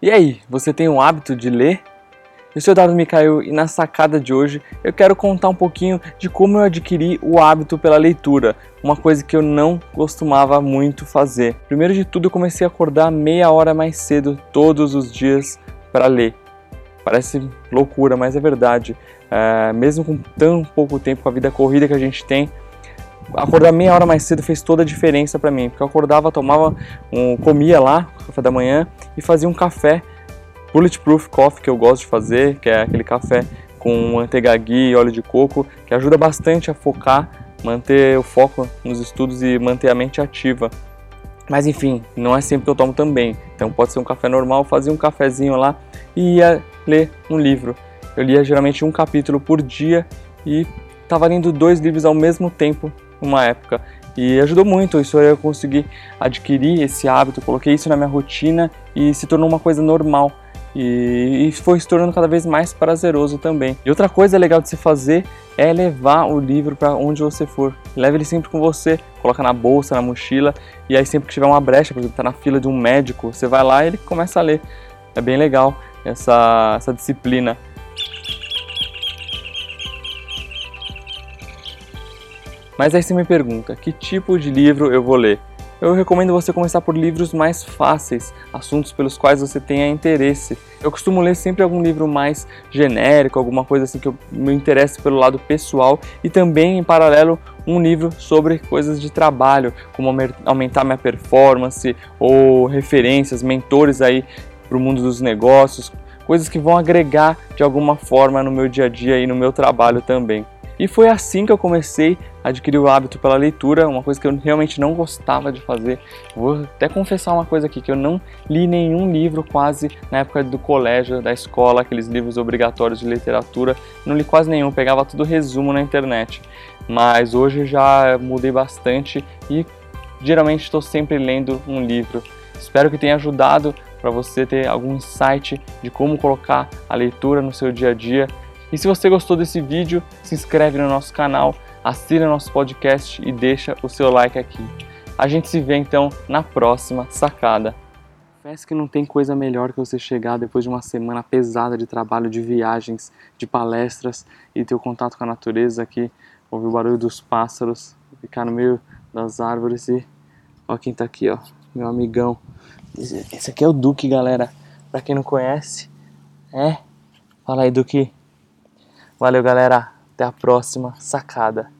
E aí, você tem o hábito de ler? Eu sou o Eduardo Micael e na sacada de hoje eu quero contar um pouquinho de como eu adquiri o hábito pela leitura, uma coisa que eu não costumava muito fazer. Primeiro de tudo, eu comecei a acordar meia hora mais cedo todos os dias para ler. Parece loucura, mas é verdade. É, mesmo com tão pouco tempo, com a vida corrida que a gente tem, acordar meia hora mais cedo fez toda a diferença para mim, porque eu acordava, tomava, um, comia lá, café da manhã e fazia um café bulletproof coffee que eu gosto de fazer, que é aquele café com manteiga ghee e óleo de coco, que ajuda bastante a focar, manter o foco nos estudos e manter a mente ativa. Mas enfim, não é sempre que eu tomo também. Então pode ser um café normal, fazia um cafezinho lá e ia ler um livro. Eu lia geralmente um capítulo por dia e estava lendo dois livros ao mesmo tempo uma época. E ajudou muito, isso eu consegui adquirir esse hábito, coloquei isso na minha rotina e se tornou uma coisa normal. E, e foi se tornando cada vez mais prazeroso também. E outra coisa legal de se fazer é levar o livro para onde você for. Leve ele sempre com você, coloca na bolsa, na mochila, e aí sempre que tiver uma brecha, por exemplo, está na fila de um médico, você vai lá e ele começa a ler. É bem legal essa, essa disciplina. Mas aí você me pergunta, que tipo de livro eu vou ler? Eu recomendo você começar por livros mais fáceis, assuntos pelos quais você tenha interesse. Eu costumo ler sempre algum livro mais genérico, alguma coisa assim que eu me interesse pelo lado pessoal e também em paralelo um livro sobre coisas de trabalho, como aumentar minha performance ou referências, mentores aí para o mundo dos negócios, coisas que vão agregar de alguma forma no meu dia a dia e no meu trabalho também. E foi assim que eu comecei a adquirir o hábito pela leitura, uma coisa que eu realmente não gostava de fazer. Vou até confessar uma coisa aqui, que eu não li nenhum livro quase na época do colégio, da escola, aqueles livros obrigatórios de literatura, não li quase nenhum, pegava tudo resumo na internet. Mas hoje já mudei bastante e geralmente estou sempre lendo um livro. Espero que tenha ajudado para você ter algum insight de como colocar a leitura no seu dia a dia e se você gostou desse vídeo, se inscreve no nosso canal, assina nosso podcast e deixa o seu like aqui. A gente se vê então na próxima sacada. Parece que não tem coisa melhor que você chegar depois de uma semana pesada de trabalho, de viagens, de palestras e ter o contato com a natureza aqui, ouvir o barulho dos pássaros, ficar no meio das árvores e ó quem tá aqui, ó, meu amigão. Esse aqui é o Duque, galera. Pra quem não conhece, é. Fala aí, Duque. Valeu, galera. Até a próxima sacada.